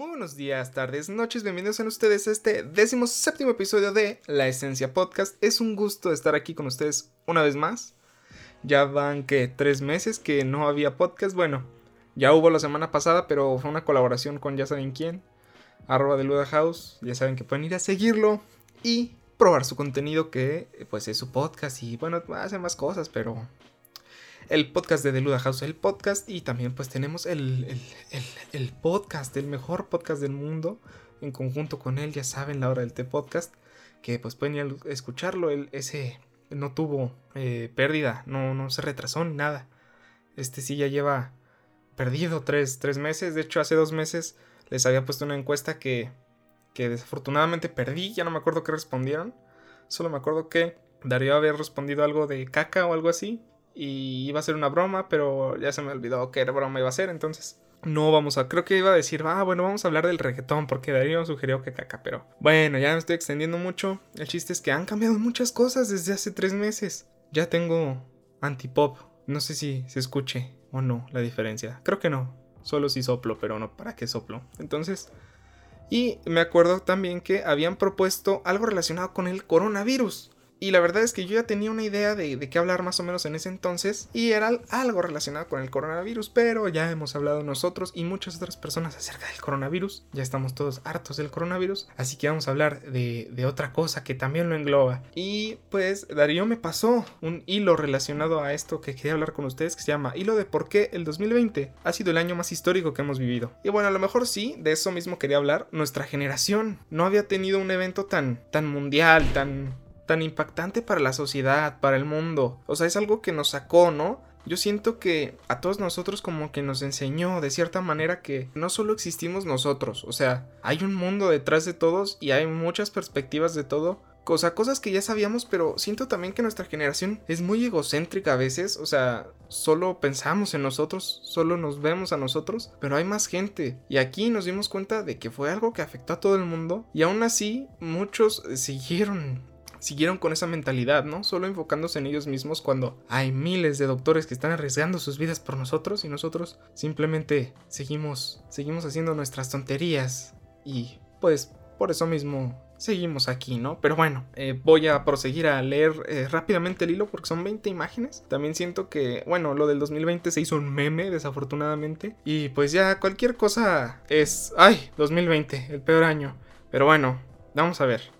Muy buenos días, tardes, noches, bienvenidos a ustedes a este décimo séptimo episodio de La Esencia Podcast. Es un gusto estar aquí con ustedes una vez más. Ya van que tres meses que no había podcast. Bueno, ya hubo la semana pasada, pero fue una colaboración con ya saben quién. Arroba de Luda House. Ya saben que pueden ir a seguirlo y probar su contenido que pues es su podcast y bueno, hace más cosas, pero el podcast de Deluda House, el podcast, y también pues tenemos el, el, podcast, el mejor podcast del mundo, en conjunto con él, ya saben, la hora del T podcast, que pues pueden escucharlo, él, ese no tuvo eh, pérdida, no, no se retrasó ni nada. Este sí ya lleva perdido tres, tres meses, de hecho hace dos meses les había puesto una encuesta que, que desafortunadamente perdí, ya no me acuerdo qué respondieron, solo me acuerdo que Darío había respondido algo de caca o algo así, y iba a ser una broma, pero ya se me olvidó qué broma iba a ser, entonces no vamos a, creo que iba a decir, ah, bueno, vamos a hablar del reggaetón, porque Darío sugirió que caca, pero bueno, ya me estoy extendiendo mucho. El chiste es que han cambiado muchas cosas desde hace tres meses. Ya tengo antipop, no sé si se escuche o no la diferencia, creo que no, solo si soplo, pero no, ¿para qué soplo? Entonces, y me acuerdo también que habían propuesto algo relacionado con el coronavirus. Y la verdad es que yo ya tenía una idea de, qué hablar más o menos en ese entonces y era algo relacionado con el coronavirus, pero ya hemos hablado nosotros y muchas otras personas acerca del coronavirus, ya estamos todos hartos del coronavirus, así que vamos a hablar de, de otra cosa que también lo engloba. Y pues Darío me pasó un hilo relacionado a esto que quería hablar con ustedes que se llama hilo de por qué el 2020 ha sido el año más histórico que hemos vivido. Y bueno, a lo mejor sí, de eso mismo quería hablar, nuestra generación no había tenido un evento tan, tan mundial, tan tan impactante para la sociedad, para el mundo. O sea, es algo que nos sacó, ¿no? Yo siento que a todos nosotros como que nos enseñó de cierta manera que no solo existimos nosotros, o sea, hay un mundo detrás de todos y hay muchas perspectivas de todo. O sea, cosas que ya sabíamos, pero siento también que nuestra generación es muy egocéntrica a veces, o sea, solo pensamos en nosotros, solo nos vemos a nosotros, pero hay más gente. Y aquí nos dimos cuenta de que fue algo que afectó a todo el mundo y aún así muchos siguieron siguieron con esa mentalidad, ¿no? Solo enfocándose en ellos mismos cuando hay miles de doctores que están arriesgando sus vidas por nosotros y nosotros simplemente seguimos, seguimos haciendo nuestras tonterías y pues por eso mismo seguimos aquí, ¿no? Pero bueno, eh, voy a proseguir a leer eh, rápidamente el hilo porque son 20 imágenes. También siento que, bueno, lo del 2020 se hizo un meme, desafortunadamente. Y pues ya cualquier cosa es, ay, 2020, el peor año. Pero bueno, vamos a ver.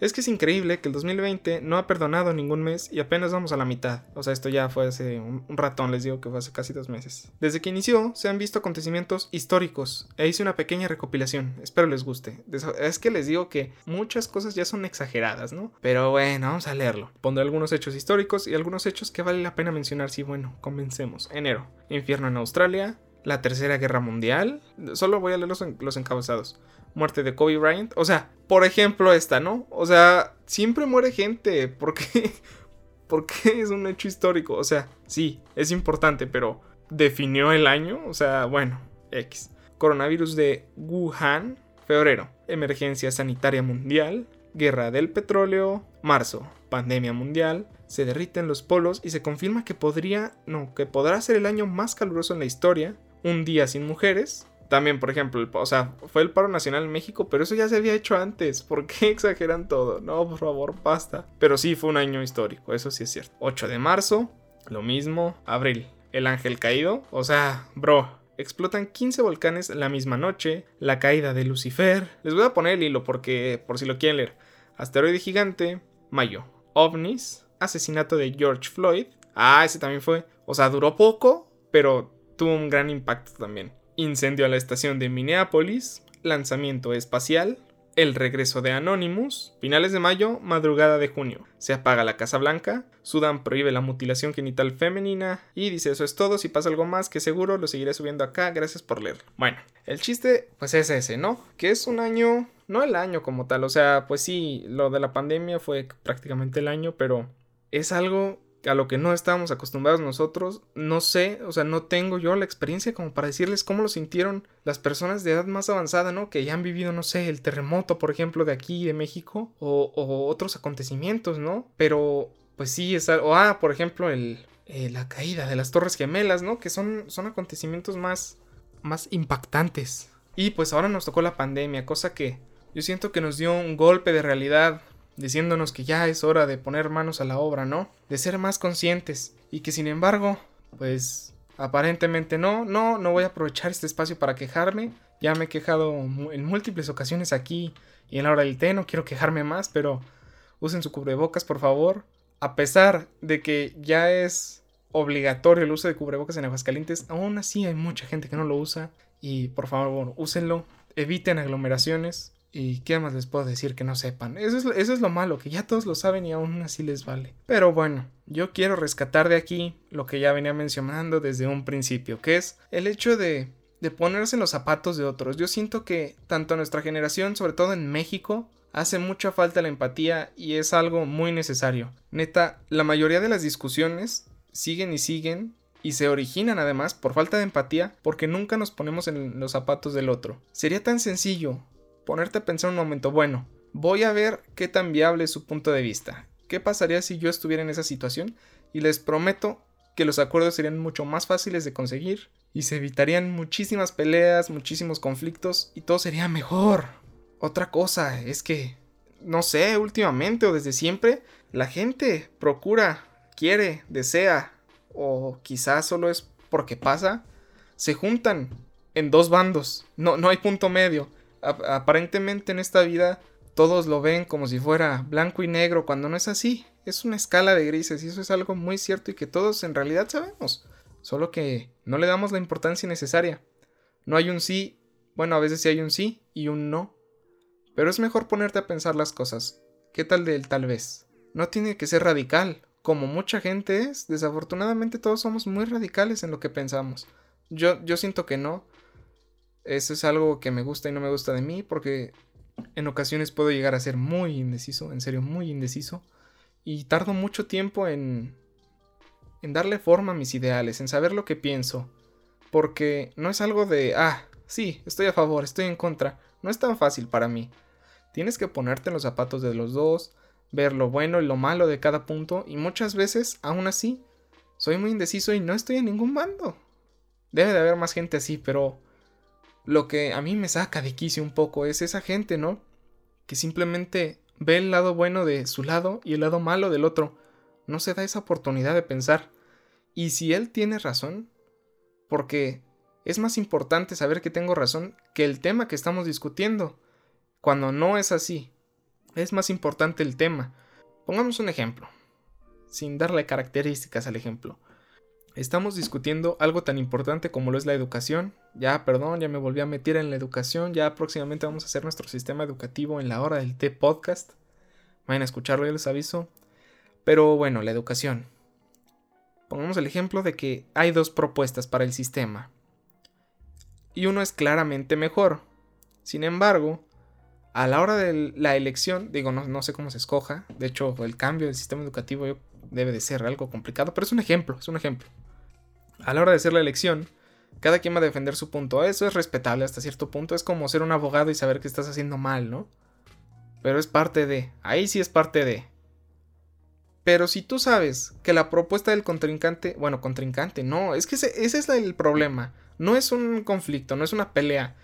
Es que es increíble que el 2020 no ha perdonado ningún mes y apenas vamos a la mitad. O sea, esto ya fue hace un, ratón, les digo que fue hace casi dos meses. Desde que inició, se han visto acontecimientos históricos e hice una pequeña recopilación. Espero les guste. Es que les digo que muchas cosas ya son exageradas, ¿no? Pero bueno, vamos a leerlo. Pondré algunos hechos históricos y algunos hechos que vale la pena mencionar si, bueno, comencemos. Enero. Infierno en Australia. La Tercera Guerra Mundial. Solo voy a leer los, los encabezados muerte de Kobe Bryant. O sea, por ejemplo esta, ¿no? O sea, siempre muere gente. ¿Por qué? Porque es un hecho histórico. O sea, sí, es importante, pero definió el año. O sea, bueno, X. Coronavirus de Wuhan, febrero. Emergencia sanitaria mundial. Guerra del petróleo. Marzo. Pandemia mundial. Se derriten los polos y se confirma que podría, no, que podrá ser el año más caluroso en la historia. Un día sin mujeres. También, por ejemplo, o sea, fue el paro nacional en México, pero eso ya se había hecho antes. ¿Por qué exageran todo? No, por favor, basta. Pero sí, fue un año histórico, eso sí es cierto. 8 de marzo, lo mismo. Abril, el ángel caído. O sea, bro, explotan 15 volcanes la misma noche. La caída de Lucifer. Les voy a poner el hilo porque, por si lo quieren leer. Asteroide gigante. Mayo. OVNIs. Asesinato de George Floyd. Ah, ese también fue. O sea, duró poco, pero tuvo un gran impacto también. Incendio a la estación de Minneapolis, lanzamiento espacial, el regreso de Anonymous, finales de mayo, madrugada de junio. Se apaga la Casa Blanca, Sudán prohíbe la mutilación genital femenina y dice eso es todo, si pasa algo más que seguro lo seguiré subiendo acá, gracias por leer. Bueno, el chiste pues es ese, ¿no? Que es un año, no el año como tal, o sea, pues sí, lo de la pandemia fue prácticamente el año, pero es algo a lo que no estábamos acostumbrados nosotros. No sé, o sea, no tengo yo la experiencia como para decirles cómo lo sintieron las personas de edad más avanzada, ¿no? Que ya han vivido, no sé, el terremoto, por ejemplo, de aquí, de México, o, otros acontecimientos, ¿no? Pero, pues sí, es algo, ah, por ejemplo, el, eh, la caída de las Torres Gemelas, ¿no? Que son, son acontecimientos más, más impactantes Y pues ahora nos tocó la pandemia, cosa que yo siento que nos dio un golpe de realidad, diciéndonos que ya es hora de poner manos a la obra, ¿no? De ser más conscientes. Y que sin embargo, pues aparentemente no, no, no voy a aprovechar este espacio para quejarme. Ya me he quejado en múltiples ocasiones aquí y en la hora del té, no quiero quejarme más, pero usen su cubrebocas, por favor. A pesar de que ya es obligatorio el uso de cubrebocas en Aguascalientes, aún así hay mucha gente que no lo usa. Y por favor, úsenlo, eviten aglomeraciones. ¿Y qué más les puedo decir que no sepan? Eso es, eso es lo malo, que ya todos lo saben y aún así les vale. Pero bueno, yo quiero rescatar de aquí lo que ya venía mencionando desde un principio, que es el hecho de, de ponerse en los zapatos de otros. Yo siento que tanto nuestra generación, sobre todo en México, hace mucha falta la empatía y es algo muy necesario. Neta, la mayoría de las discusiones siguen y siguen y se originan además por falta de empatía porque nunca nos ponemos en los zapatos del otro. Sería tan sencillo ponerte a pensar un momento, bueno, voy a ver qué tan viable es su punto de vista. ¿Qué pasaría si yo estuviera en esa situación? Y les prometo que los acuerdos serían mucho más fáciles de conseguir y se evitarían muchísimas peleas, muchísimos conflictos y todo sería mejor. Otra cosa es que, no sé, últimamente o desde siempre, la gente procura, quiere, desea, o quizás solo es porque pasa, se juntan en dos bandos. No, no hay punto medio aparentemente en esta vida todos lo ven como si fuera blanco y negro cuando no es así. Es una escala de grises y eso es algo muy cierto y que todos en realidad sabemos. Solo que no le damos la importancia necesaria. No hay un sí, bueno, a veces sí hay un sí y un no. Pero es mejor ponerte a pensar las cosas. ¿Qué tal del tal vez? No tiene que ser radical, como mucha gente es. Desafortunadamente todos somos muy radicales en lo que pensamos. Yo, yo siento que no. Eso es algo que me gusta y no me gusta de mí porque en ocasiones puedo llegar a ser muy indeciso, en serio muy indeciso. Y tardo mucho tiempo en, en darle forma a mis ideales, en saber lo que pienso. Porque no es algo de, ah, sí, estoy a favor, estoy en contra. No es tan fácil para mí. Tienes que ponerte en los zapatos de los dos, ver lo bueno y lo malo de cada punto y muchas veces, aún así, soy muy indeciso y no estoy en ningún bando. Debe de haber más gente así, pero lo que a mí me saca de quicio un poco es esa gente, ¿no? Que simplemente ve el lado bueno de su lado y el lado malo del otro. No se da esa oportunidad de pensar. Y si él tiene razón, porque es más importante saber que tengo razón que el tema que estamos discutiendo. Cuando no es así, es más importante el tema. Pongamos un ejemplo, sin darle características al ejemplo. Estamos discutiendo algo tan importante como lo es la educación. Ya, perdón, ya me volví a meter en la educación. Ya próximamente vamos a hacer nuestro sistema educativo en la hora del T podcast. Vayan a escucharlo, ya les aviso. Pero bueno, la educación. Pongamos el ejemplo de que hay dos propuestas para el sistema. Y uno es claramente mejor. Sin embargo, a la hora de la elección, digo, no sé cómo se escoja. De hecho, el cambio del sistema educativo debe de ser algo complicado, pero es un ejemplo, es un ejemplo a la hora de hacer la elección, cada quien va a defender su punto. Eso es respetable hasta cierto punto. Es como ser un abogado y saber que estás haciendo mal, ¿no? Pero es parte de. Ahí sí es parte de. Pero si tú sabes que la propuesta del contrincante. Bueno, contrincante, no. Es que ese, es el problema. No es un conflicto, no es una pelea.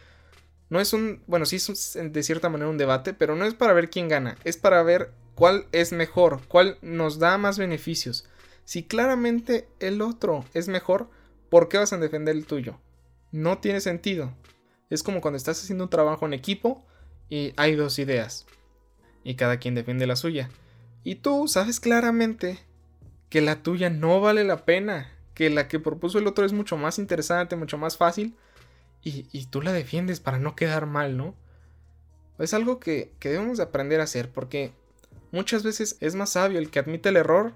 No es un. Bueno, sí es de cierta manera un debate, pero no es para ver quién gana. Es para ver cuál es mejor, cuál nos da más beneficios. Si claramente el otro es mejor, ¿por qué vas a defender el tuyo? No tiene sentido. Es como cuando estás haciendo un trabajo en equipo y hay dos ideas. Y cada quien defiende la suya. Y tú sabes claramente que la tuya no vale la pena. Que la que propuso el otro es mucho más interesante, mucho más fácil. Y, tú la defiendes para no quedar mal, ¿no? Es algo que, debemos de aprender a hacer porque muchas veces es más sabio el que admite el error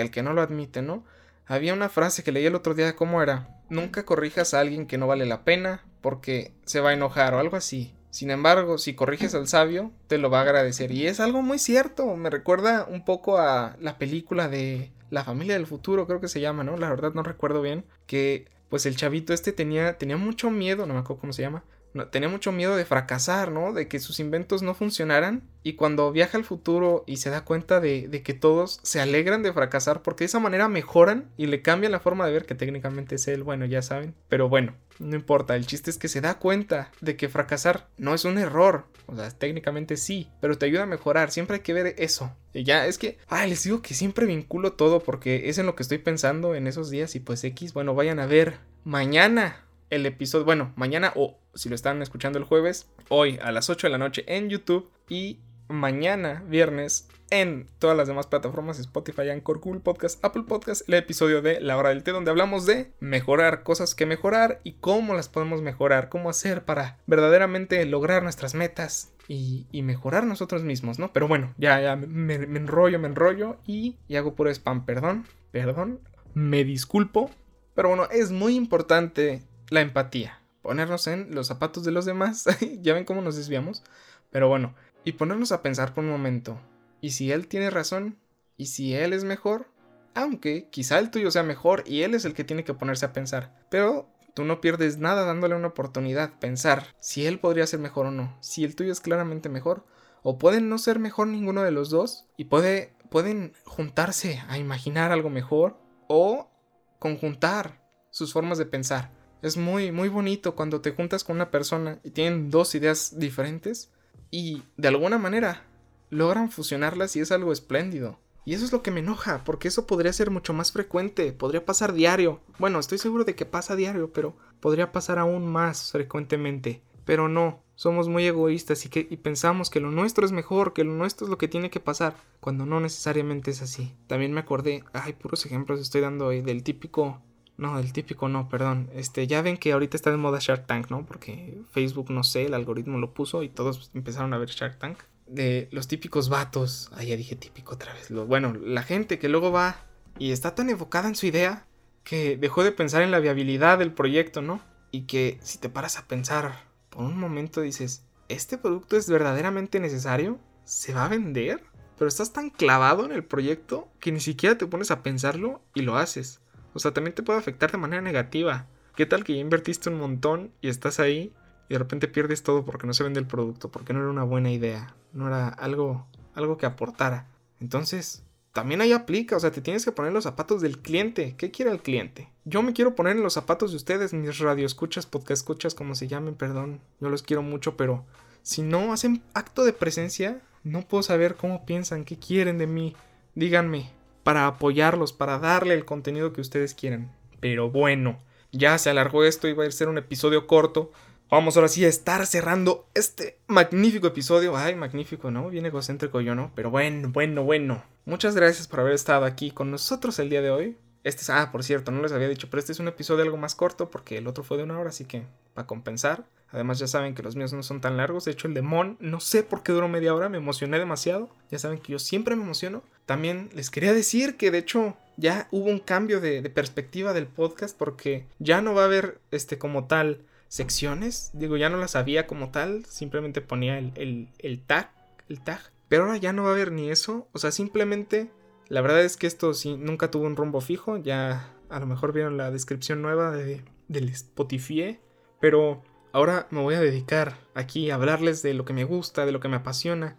que el que no lo admite, ¿no? Había una frase que leí el otro día, ¿cómo era? Nunca corrijas a alguien que no vale la pena porque se va a enojar o algo así. Sin embargo, si corriges al sabio, te lo va a agradecer. Y es algo muy cierto. Me recuerda un poco a la película de La familia del futuro, creo que se llama, ¿no? La verdad no recuerdo bien. Que pues el chavito este tenía, tenía mucho miedo, no me acuerdo cómo se llama, tenía mucho miedo de fracasar, ¿no? De que sus inventos no funcionaran. Y cuando viaja al futuro y se da cuenta de, que todos se alegran de fracasar porque de esa manera mejoran y le cambian la forma de ver que técnicamente es él, bueno, ya saben. Pero bueno, no importa, el chiste es que se da cuenta de que fracasar no es un error. O sea, técnicamente sí, pero te ayuda a mejorar, siempre hay que ver eso. Y ya, es que, ay, les digo que siempre vinculo todo porque es en lo que estoy pensando en esos días y pues X, bueno, vayan a ver mañana el episodio, bueno, mañana o si lo están escuchando el jueves, hoy a las 8 de la noche en YouTube y mañana, viernes, en todas las demás plataformas, Spotify, Anchor, Google Podcast, Apple Podcast, el episodio de La Hora del Té, donde hablamos de mejorar, cosas que mejorar y cómo las podemos mejorar, cómo hacer para verdaderamente lograr nuestras metas y, mejorar nosotros mismos, ¿no? Pero bueno, ya, me, enrollo, me enrollo y hago puro spam, perdón, perdón, me disculpo, pero bueno, es muy importante la empatía. Ponernos en los zapatos de los demás. ya ven cómo nos desviamos. Pero bueno, y ponernos a pensar por un momento. ¿Y si él tiene razón? ¿Y si él es mejor? Aunque quizá el tuyo sea mejor y él es el que tiene que ponerse a pensar. Pero tú no pierdes nada dándole una oportunidad. Pensar si él podría ser mejor o no. Si el tuyo es claramente mejor. O pueden no ser mejor ninguno de los dos. Y puede, pueden juntarse a imaginar algo mejor. O conjuntar sus formas de pensar. Es muy, muy bonito cuando te juntas con una persona y tienen dos ideas diferentes y de alguna manera logran fusionarlas y es algo espléndido. Y eso es lo que me enoja, porque eso podría ser mucho más frecuente, podría pasar diario. Bueno, estoy seguro de que pasa diario, pero podría pasar aún más frecuentemente. Pero no, somos muy egoístas y, que, y pensamos que lo nuestro es mejor, que lo nuestro es lo que tiene que pasar, cuando no necesariamente es así. También me acordé, ay, puros ejemplos estoy dando hoy, del típico no, el típico no, perdón. Este, ya ven que ahorita está de moda Shark Tank, ¿no? Porque Facebook, no sé, el algoritmo lo puso y todos empezaron a ver Shark Tank. De los típicos vatos. Ah, ya dije típico otra vez. bueno, la gente que luego va y está tan enfocada en su idea que dejó de pensar en la viabilidad del proyecto, ¿no? Y que si te paras a pensar por un momento dices, ¿este producto es verdaderamente necesario? ¿Se va a vender? Pero estás tan clavado en el proyecto que ni siquiera te pones a pensarlo y lo haces. O sea, también te puede afectar de manera negativa. ¿Qué tal que ya invertiste un montón y estás ahí y de repente pierdes todo porque no se vende el producto, porque no era una buena idea, no era algo, algo que aportara? Entonces, también ahí aplica, o sea, te tienes que poner los zapatos del cliente. ¿Qué quiere el cliente? Yo me quiero poner en los zapatos de ustedes, mis radioescuchas, podcast escuchas, como se llamen, perdón. Yo los quiero mucho, pero si no hacen acto de presencia, no puedo saber cómo piensan, qué quieren de mí. Díganme, para apoyarlos, para darle el contenido que ustedes quieran. Pero bueno, ya se alargó esto, iba a ser un episodio corto. Vamos ahora sí a estar cerrando este magnífico episodio. Ay, magnífico, ¿no? Bien egocéntrico yo, ¿no? Pero bueno, bueno, bueno. Muchas gracias por haber estado aquí con nosotros el día de hoy. Este es, ah, por cierto, no les había dicho, pero este es un episodio algo más corto porque el otro fue de una hora, así que para compensar. Además ya saben que los míos no son tan largos. De hecho el de Mon, no sé por qué duró media hora, me emocioné demasiado. Ya saben que yo siempre me emociono. También les quería decir que de hecho ya hubo un cambio de, perspectiva del podcast porque ya no va a haber este como tal secciones. Digo, ya no las había como tal. Simplemente ponía el, el, tag. El tag. Pero ahora ya no va a haber ni eso. O sea, simplemente... La verdad es que esto sí, nunca tuvo un rumbo fijo. Ya a lo mejor vieron la descripción nueva de, del Spotify. Pero Ahora me voy a dedicar aquí a hablarles de lo que me gusta, de lo que me apasiona,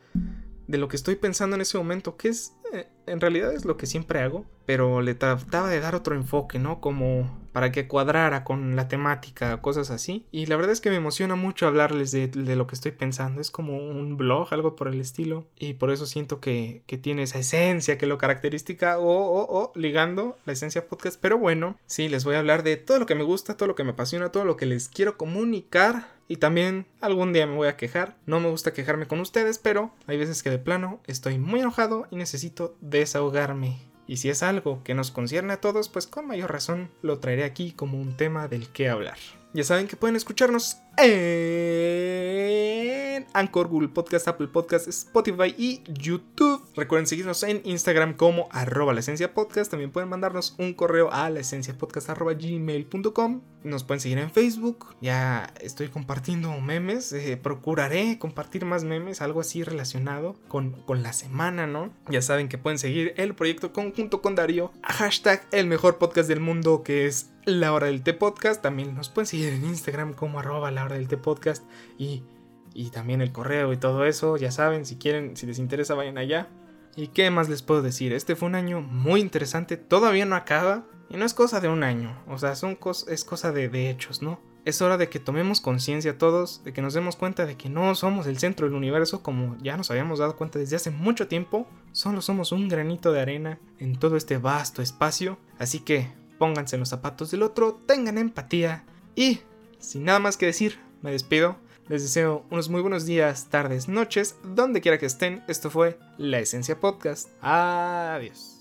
de lo que estoy pensando en ese momento, que es, eh, en realidad es lo que siempre hago, pero le trataba de dar otro enfoque, ¿no? Como para que cuadrara con la temática, cosas así. Y la verdad es que me emociona mucho hablarles de, lo que estoy pensando. Es como un blog, algo por el estilo. Y por eso siento que, tiene esa esencia que lo característica o, o, o ligando la esencia podcast. Pero bueno, sí, les voy a hablar de todo lo que me gusta, todo lo que me apasiona, todo lo que les quiero comunicar. Y también algún día me voy a quejar. No me gusta quejarme con ustedes, pero hay veces que de plano estoy muy enojado y necesito desahogarme. Y si es algo que nos concierne a todos, pues con mayor razón lo traeré aquí como un tema del que hablar. Ya saben que pueden escucharnos en Anchor, Google Podcast, Apple Podcast, Spotify y YouTube. Recuerden seguirnos en Instagram como arroba la esencia podcast. También pueden mandarnos un correo a la esencia podcast arroba gmail.com. Nos pueden seguir en Facebook. Ya estoy compartiendo memes. Eh, procuraré compartir más memes, algo así relacionado con, con la semana, ¿no? Ya saben que pueden seguir el proyecto conjunto con Darío. Hashtag el mejor podcast del mundo que es La Hora del Té Podcast. También nos pueden seguir en Instagram como arroba la hora del Té Podcast. Y, y también el correo y todo eso. Ya saben, si quieren, si les interesa, vayan allá. ¿Y qué más les puedo decir? Este fue un año muy interesante. Todavía no acaba. Y no es cosa de un año. O sea, son es cosa de, de hechos, ¿no? Es hora de que tomemos conciencia todos, de que nos demos cuenta de que no somos el centro del universo como ya nos habíamos dado cuenta desde hace mucho tiempo, solo somos un granito de arena en todo este vasto espacio, así que pónganse en los zapatos del otro, tengan empatía y, sin nada más que decir, me despido, les deseo unos muy buenos días, tardes, noches, donde quiera que estén, esto fue La Esencia Podcast, adiós.